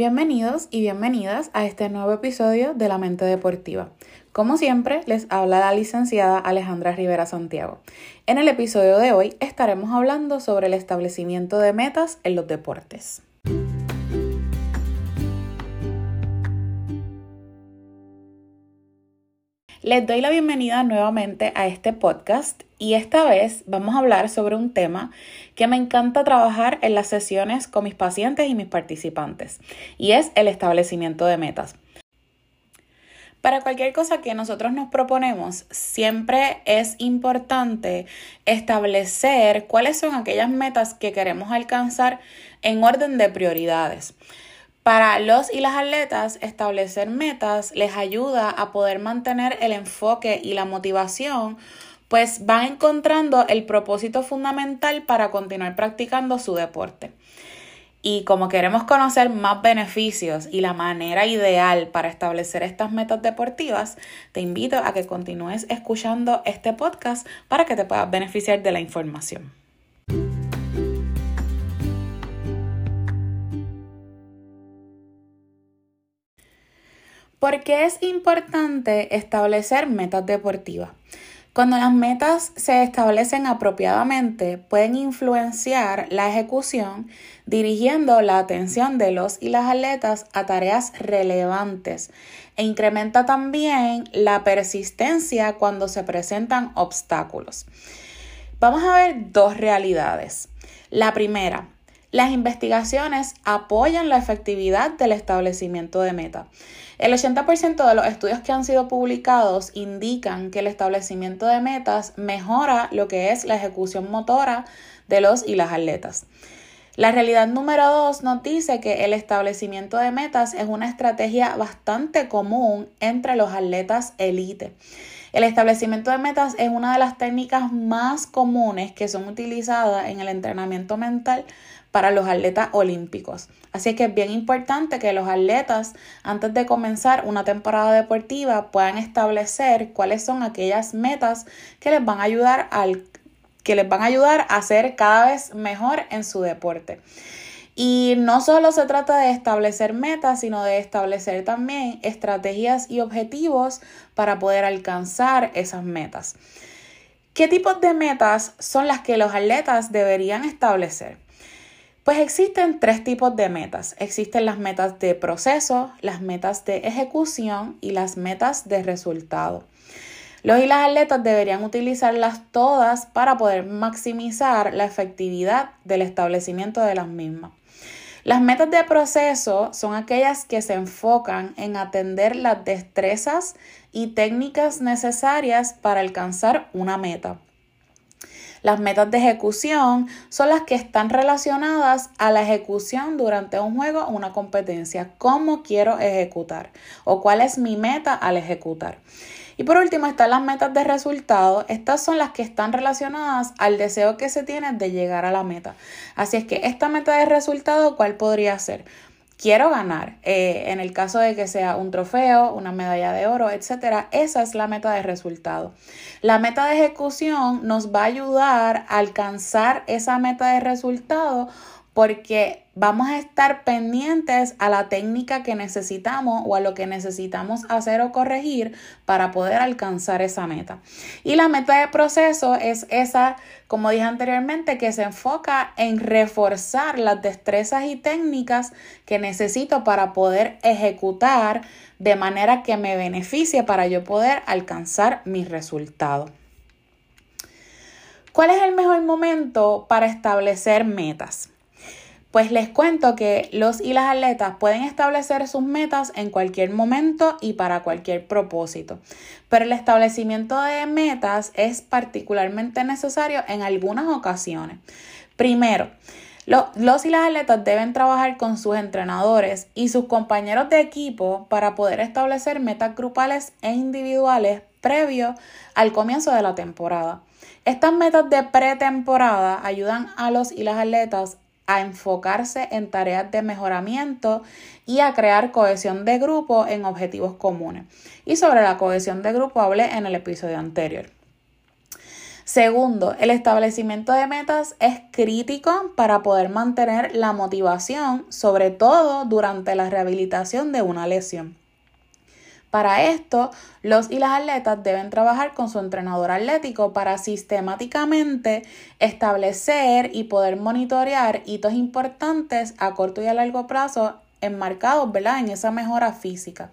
Bienvenidos y bienvenidas a este nuevo episodio de La Mente Deportiva. Como siempre, les habla la licenciada Alejandra Rivera Santiago. En el episodio de hoy estaremos hablando sobre el establecimiento de metas en los deportes. Les doy la bienvenida nuevamente a este podcast y esta vez vamos a hablar sobre un tema que me encanta trabajar en las sesiones con mis pacientes y mis participantes y es el establecimiento de metas. Para cualquier cosa que nosotros nos proponemos, siempre es importante establecer cuáles son aquellas metas que queremos alcanzar en orden de prioridades. Para los y las atletas, establecer metas les ayuda a poder mantener el enfoque y la motivación, pues van encontrando el propósito fundamental para continuar practicando su deporte. Y como queremos conocer más beneficios y la manera ideal para establecer estas metas deportivas, te invito a que continúes escuchando este podcast para que te puedas beneficiar de la información. ¿Por qué es importante establecer metas deportivas? Cuando las metas se establecen apropiadamente, pueden influenciar la ejecución, dirigiendo la atención de los y las atletas a tareas relevantes e incrementa también la persistencia cuando se presentan obstáculos. Vamos a ver dos realidades. La primera, las investigaciones apoyan la efectividad del establecimiento de meta. El 80% de los estudios que han sido publicados indican que el establecimiento de metas mejora lo que es la ejecución motora de los y las atletas. La realidad número dos nos dice que el establecimiento de metas es una estrategia bastante común entre los atletas elite. El establecimiento de metas es una de las técnicas más comunes que son utilizadas en el entrenamiento mental para los atletas olímpicos. Así que es bien importante que los atletas, antes de comenzar una temporada deportiva, puedan establecer cuáles son aquellas metas que les van a ayudar al que les van a ayudar a ser cada vez mejor en su deporte. Y no solo se trata de establecer metas, sino de establecer también estrategias y objetivos para poder alcanzar esas metas. ¿Qué tipos de metas son las que los atletas deberían establecer? Pues existen tres tipos de metas. Existen las metas de proceso, las metas de ejecución y las metas de resultado. Los y las atletas deberían utilizarlas todas para poder maximizar la efectividad del establecimiento de las mismas. Las metas de proceso son aquellas que se enfocan en atender las destrezas y técnicas necesarias para alcanzar una meta. Las metas de ejecución son las que están relacionadas a la ejecución durante un juego o una competencia. ¿Cómo quiero ejecutar? ¿O cuál es mi meta al ejecutar? Y por último están las metas de resultado. Estas son las que están relacionadas al deseo que se tiene de llegar a la meta. Así es que esta meta de resultado, ¿cuál podría ser? Quiero ganar. Eh, en el caso de que sea un trofeo, una medalla de oro, etcétera, esa es la meta de resultado. La meta de ejecución nos va a ayudar a alcanzar esa meta de resultado porque vamos a estar pendientes a la técnica que necesitamos o a lo que necesitamos hacer o corregir para poder alcanzar esa meta. Y la meta de proceso es esa, como dije anteriormente, que se enfoca en reforzar las destrezas y técnicas que necesito para poder ejecutar de manera que me beneficie para yo poder alcanzar mi resultado. ¿Cuál es el mejor momento para establecer metas? Pues les cuento que los y las atletas pueden establecer sus metas en cualquier momento y para cualquier propósito, pero el establecimiento de metas es particularmente necesario en algunas ocasiones. Primero, los y las atletas deben trabajar con sus entrenadores y sus compañeros de equipo para poder establecer metas grupales e individuales previo al comienzo de la temporada. Estas metas de pretemporada ayudan a los y las atletas a enfocarse en tareas de mejoramiento y a crear cohesión de grupo en objetivos comunes. Y sobre la cohesión de grupo hablé en el episodio anterior. Segundo, el establecimiento de metas es crítico para poder mantener la motivación, sobre todo durante la rehabilitación de una lesión. Para esto, los y las atletas deben trabajar con su entrenador atlético para sistemáticamente establecer y poder monitorear hitos importantes a corto y a largo plazo enmarcados, ¿verdad? En esa mejora física.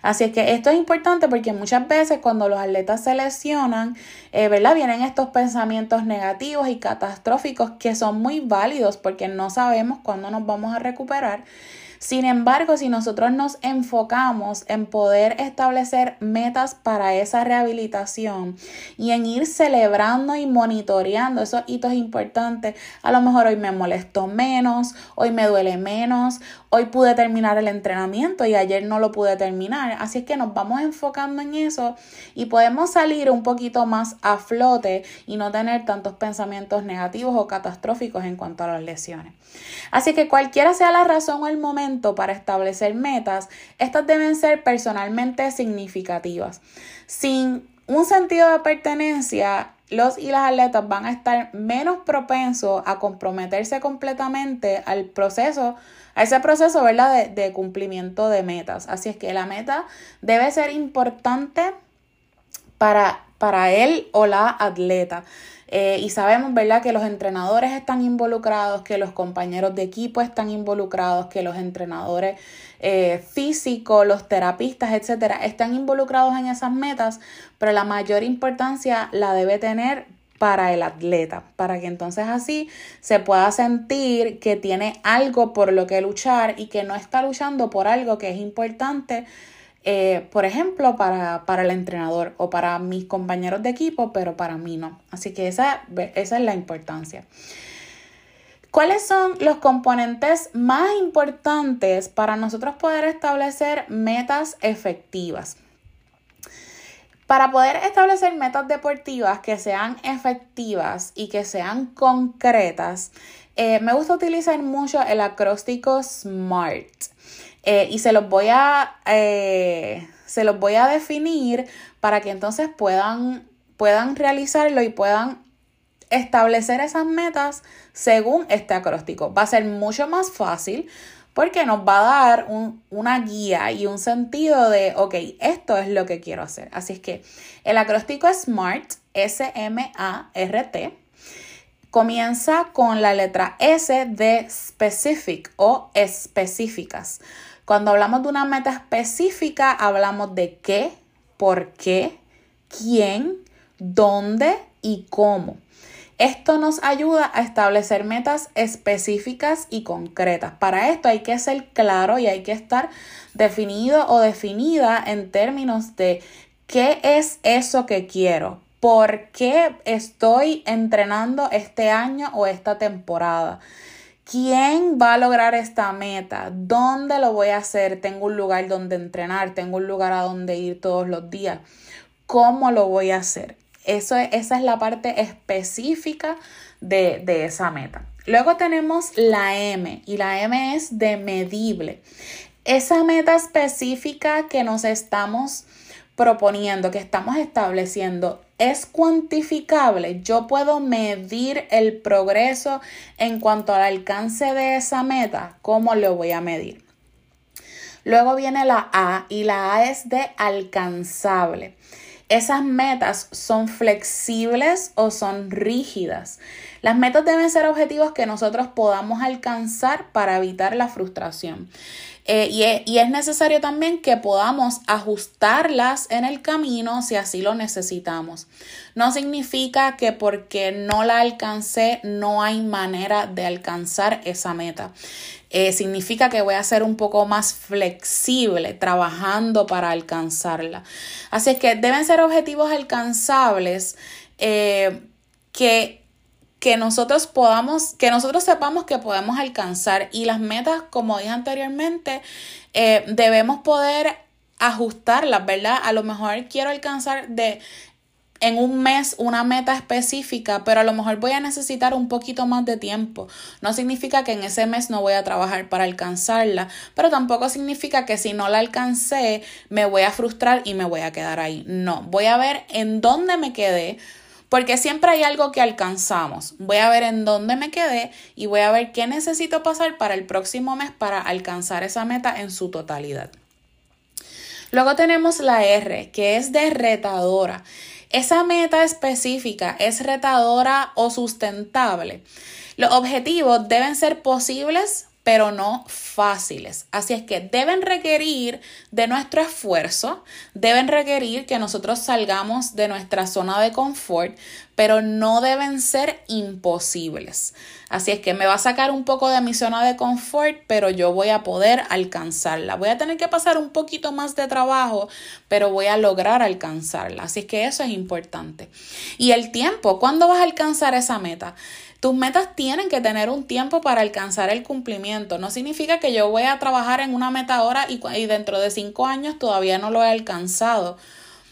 Así es que esto es importante porque muchas veces cuando los atletas se lesionan, eh, ¿verdad? Vienen estos pensamientos negativos y catastróficos que son muy válidos porque no sabemos cuándo nos vamos a recuperar. Sin embargo, si nosotros nos enfocamos en poder establecer metas para esa rehabilitación y en ir celebrando y monitoreando esos hitos importantes, a lo mejor hoy me molesto menos, hoy me duele menos, hoy pude terminar el entrenamiento y ayer no lo pude terminar. Así es que nos vamos enfocando en eso y podemos salir un poquito más a flote y no tener tantos pensamientos negativos o catastróficos en cuanto a las lesiones. Así que cualquiera sea la razón o el momento para establecer metas, estas deben ser personalmente significativas. Sin un sentido de pertenencia, los y las atletas van a estar menos propensos a comprometerse completamente al proceso, a ese proceso, ¿verdad?, de, de cumplimiento de metas. Así es que la meta debe ser importante para, para él o la atleta. Eh, y sabemos, ¿verdad?, que los entrenadores están involucrados, que los compañeros de equipo están involucrados, que los entrenadores eh, físicos, los terapistas, etcétera, están involucrados en esas metas, pero la mayor importancia la debe tener para el atleta, para que entonces así se pueda sentir que tiene algo por lo que luchar y que no está luchando por algo que es importante eh, por ejemplo, para, el entrenador o para mis compañeros de equipo, pero para mí no. Así que esa, esa es la importancia. ¿Cuáles son los componentes más importantes para nosotros poder establecer metas efectivas? Para poder establecer metas deportivas que sean efectivas y que sean concretas, eh, me gusta utilizar mucho el acróstico SMART. Eh, y se los voy a eh, se los voy a definir para que entonces puedan, puedan realizarlo y puedan establecer esas metas según este acróstico. Va a ser mucho más fácil porque nos va a dar una guía y un sentido de, ok, esto es lo que quiero hacer. Así es que el acróstico SMART, S-M-A-R-T, comienza con la letra S de specific o específicas. Cuando hablamos de una meta específica, hablamos de qué, por qué, quién, dónde y cómo. Esto nos ayuda a establecer metas específicas y concretas. Para esto hay que ser claro y hay que estar definido o definida en términos de qué es eso que quiero, por qué estoy entrenando este año o esta temporada. ¿Quién va a lograr esta meta? ¿Dónde lo voy a hacer? Tengo un lugar donde entrenar, tengo un lugar a donde ir todos los días. ¿Cómo lo voy a hacer? Eso esa es la parte específica de, de esa meta. Luego tenemos la M y la M es de medible. Esa meta específica que nos estamos proponiendo, que estamos estableciendo, es cuantificable. Yo puedo medir el progreso en cuanto al alcance de esa meta. ¿Cómo lo voy a medir? Luego viene la A y la A es de alcanzable. Esas metas son flexibles o son rígidas. Las metas deben ser objetivos que nosotros podamos alcanzar para evitar la frustración. Eh, y, es, necesario también que podamos ajustarlas en el camino si así lo necesitamos. No significa que porque no la alcancé no hay manera de alcanzar esa meta. Eh, significa que voy a ser un poco más flexible trabajando para alcanzarla. Así que deben ser objetivos alcanzables eh, que que nosotros podamos, que nosotros sepamos que podemos alcanzar y las metas, como dije anteriormente, eh, debemos poder ajustarlas, ¿verdad? A lo mejor quiero alcanzar de en un mes una meta específica, pero a lo mejor voy a necesitar un poquito más de tiempo. No significa que en ese mes no voy a trabajar para alcanzarla, pero tampoco significa que si no la alcancé me voy a frustrar y me voy a quedar ahí. No, voy a ver en dónde me quedé, porque siempre hay algo que alcanzamos. Voy a ver en dónde me quedé y voy a ver qué necesito pasar para el próximo mes para alcanzar esa meta en su totalidad. Luego tenemos la R, que es de retadora. Esa meta específica es retadora o sustentable. Los objetivos deben ser posibles pero no fáciles. Así es que deben requerir de nuestro esfuerzo, deben requerir que nosotros salgamos de nuestra zona de confort, pero no deben ser imposibles. Así es que me va a sacar un poco de mi zona de confort, pero yo voy a poder alcanzarla. Voy a tener que pasar un poquito más de trabajo, pero voy a lograr alcanzarla. Así es que eso es importante. Y el tiempo, ¿cuándo vas a alcanzar esa meta? Tus metas tienen que tener un tiempo para alcanzar el cumplimiento. No significa que yo voy a trabajar en una meta ahora y, y dentro de cinco años todavía no lo he alcanzado.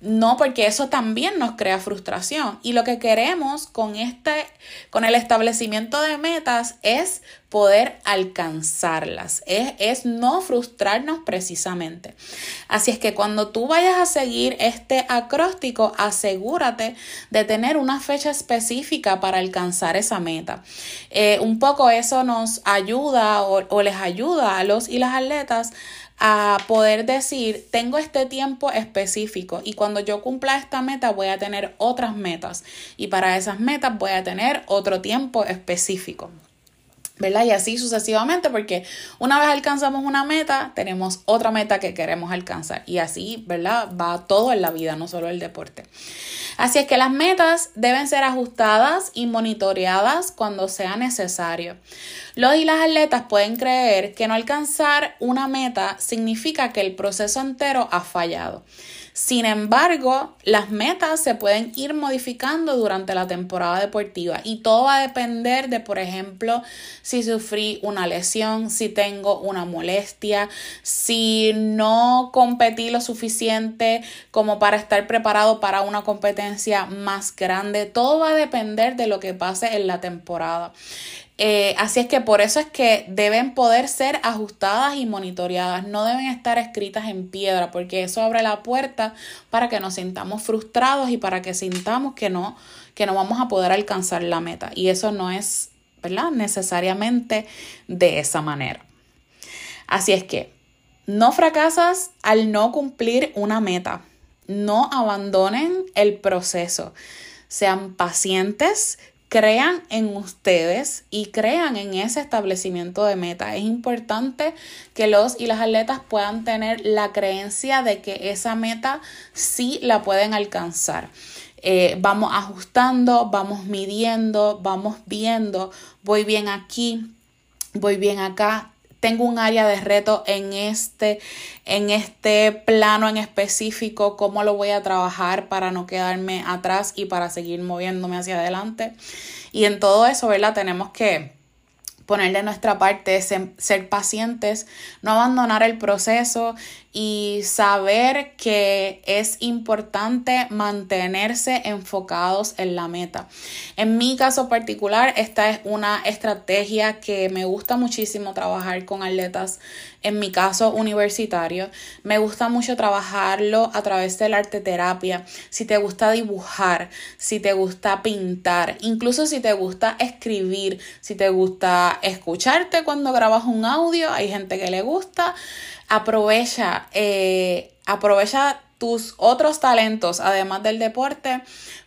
No, porque eso también nos crea frustración. Y lo que queremos con este, con el establecimiento de metas es poder alcanzarlas, es, es, no frustrarnos precisamente. Así es que cuando tú vayas a seguir este acróstico, asegúrate de tener una fecha específica para alcanzar esa meta. Eh, un poco eso nos ayuda o, o les ayuda a los y las atletas a poder decir, tengo este tiempo específico y cuando yo cumpla esta meta voy a tener otras metas y para esas metas voy a tener otro tiempo específico. ¿Verdad? Y así sucesivamente, porque una vez alcanzamos una meta, tenemos otra meta que queremos alcanzar. Y así, ¿verdad? Va todo en la vida, no solo el deporte. Así es que las metas deben ser ajustadas y monitoreadas cuando sea necesario. Los y las atletas pueden creer que no alcanzar una meta significa que el proceso entero ha fallado. Sin embargo, las metas se pueden ir modificando durante la temporada deportiva y todo va a depender de, por ejemplo, si sufrí una lesión, si tengo una molestia, si no competí lo suficiente como para estar preparado para una competencia más grande. Todo va a depender de lo que pase en la temporada. Eh, así es que por eso es que deben poder ser ajustadas y monitoreadas, no deben estar escritas en piedra, porque eso abre la puerta para que nos sintamos frustrados y para que sintamos que no, que no vamos a poder alcanzar la meta. Y eso no es, ¿verdad? Necesariamente de esa manera. Así es que no fracasas al no cumplir una meta. No abandonen el proceso. Sean pacientes, crean en ustedes y crean en ese establecimiento de meta. Es importante que los y las atletas puedan tener la creencia de que esa meta sí la pueden alcanzar. Eh, vamos ajustando, vamos midiendo, vamos viendo, voy bien aquí, voy bien acá, tengo un área de reto en este, en este plano en específico, cómo lo voy a trabajar para no quedarme atrás y para seguir moviéndome hacia adelante. Y en todo eso, ¿verdad? Tenemos que poner de nuestra parte, ser, pacientes, no abandonar el proceso y saber que es importante mantenerse enfocados en la meta. En mi caso particular, esta es una estrategia que me gusta muchísimo trabajar con atletas en mi caso universitario, me gusta mucho trabajarlo a través del arte terapia. Si te gusta dibujar, si te gusta pintar, incluso si te gusta escribir, si te gusta escucharte cuando grabas un audio, hay gente que le gusta, aprovecha, eh, aprovecha tus otros talentos, además del deporte,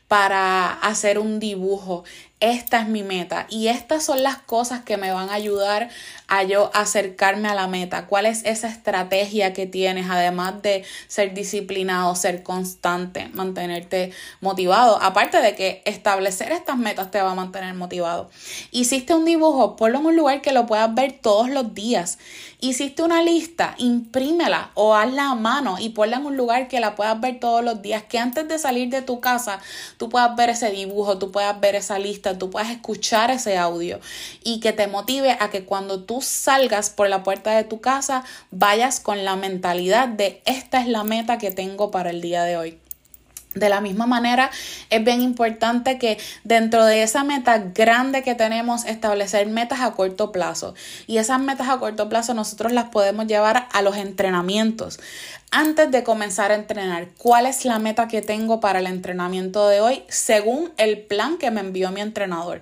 para hacer un dibujo. Esta es mi meta y estas son las cosas que me van a ayudar a yo acercarme a la meta. ¿Cuál es esa estrategia que tienes además de ser disciplinado, ser constante, mantenerte motivado? Aparte de que establecer estas metas te va a mantener motivado. Hiciste un dibujo, ponlo en un lugar que lo puedas ver todos los días. Hiciste una lista, imprímela o hazla a mano y ponla en un lugar que la puedas ver todos los días. Que antes de salir de tu casa tú puedas ver ese dibujo, tú puedas ver esa lista, tú puedas escuchar ese audio y que te motive a que cuando tú salgas por la puerta de tu casa vayas con la mentalidad de esta es la meta que tengo para el día de hoy. De la misma manera, es bien importante que dentro de esa meta grande que tenemos, establecer metas a corto plazo. Y esas metas a corto plazo nosotros las podemos llevar a los entrenamientos. Antes de comenzar a entrenar, ¿cuál es la meta que tengo para el entrenamiento de hoy según el plan que me envió mi entrenador?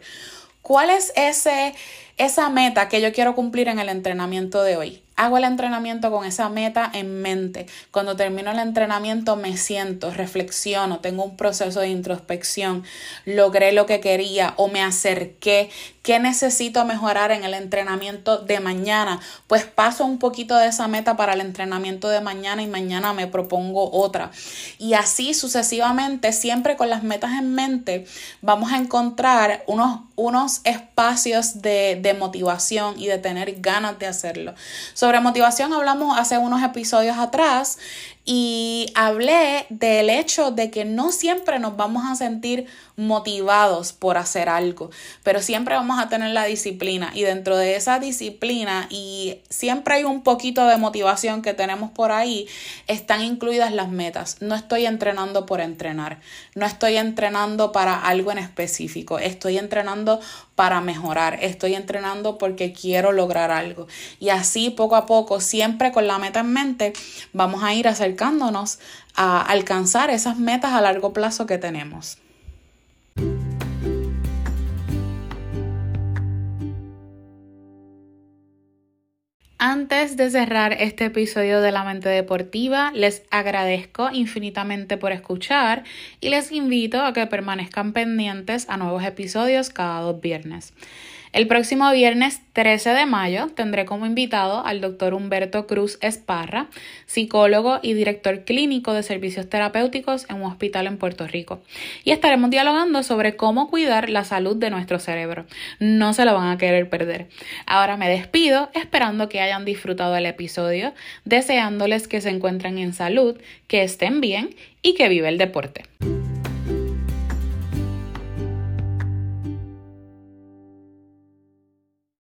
¿Cuál es ese, esa meta que yo quiero cumplir en el entrenamiento de hoy? Hago el entrenamiento con esa meta en mente. Cuando termino el entrenamiento me siento, reflexiono, tengo un proceso de introspección, logré lo que quería o me acerqué. ¿Qué necesito mejorar en el entrenamiento de mañana? Pues paso un poquito de esa meta para el entrenamiento de mañana y mañana me propongo otra. Y así sucesivamente, siempre con las metas en mente, vamos a encontrar unos, unos espacios de, de motivación y de tener ganas de hacerlo. Sobre motivación hablamos hace unos episodios atrás y hablé del hecho de que no siempre nos vamos a sentir motivados por hacer algo, pero siempre vamos a tener la disciplina y dentro de esa disciplina y siempre hay un poquito de motivación que tenemos por ahí, están incluidas las metas. No estoy entrenando por entrenar, no estoy entrenando para algo en específico, estoy entrenando para mejorar, estoy entrenando porque quiero lograr algo. Y así poco a poco, siempre con la meta en mente, vamos a ir acercándonos a alcanzar esas metas a largo plazo que tenemos. Antes de cerrar este episodio de La Mente Deportiva, les agradezco infinitamente por escuchar y les invito a que permanezcan pendientes a nuevos episodios cada dos viernes. El próximo viernes 13 de mayo tendré como invitado al doctor Humberto Cruz Esparra, psicólogo y director clínico de servicios terapéuticos en un hospital en Puerto Rico. Y estaremos dialogando sobre cómo cuidar la salud de nuestro cerebro. No se lo van a querer perder. Ahora me despido esperando que hayan disfrutado el episodio, deseándoles que se encuentren en salud, que estén bien y que vive el deporte.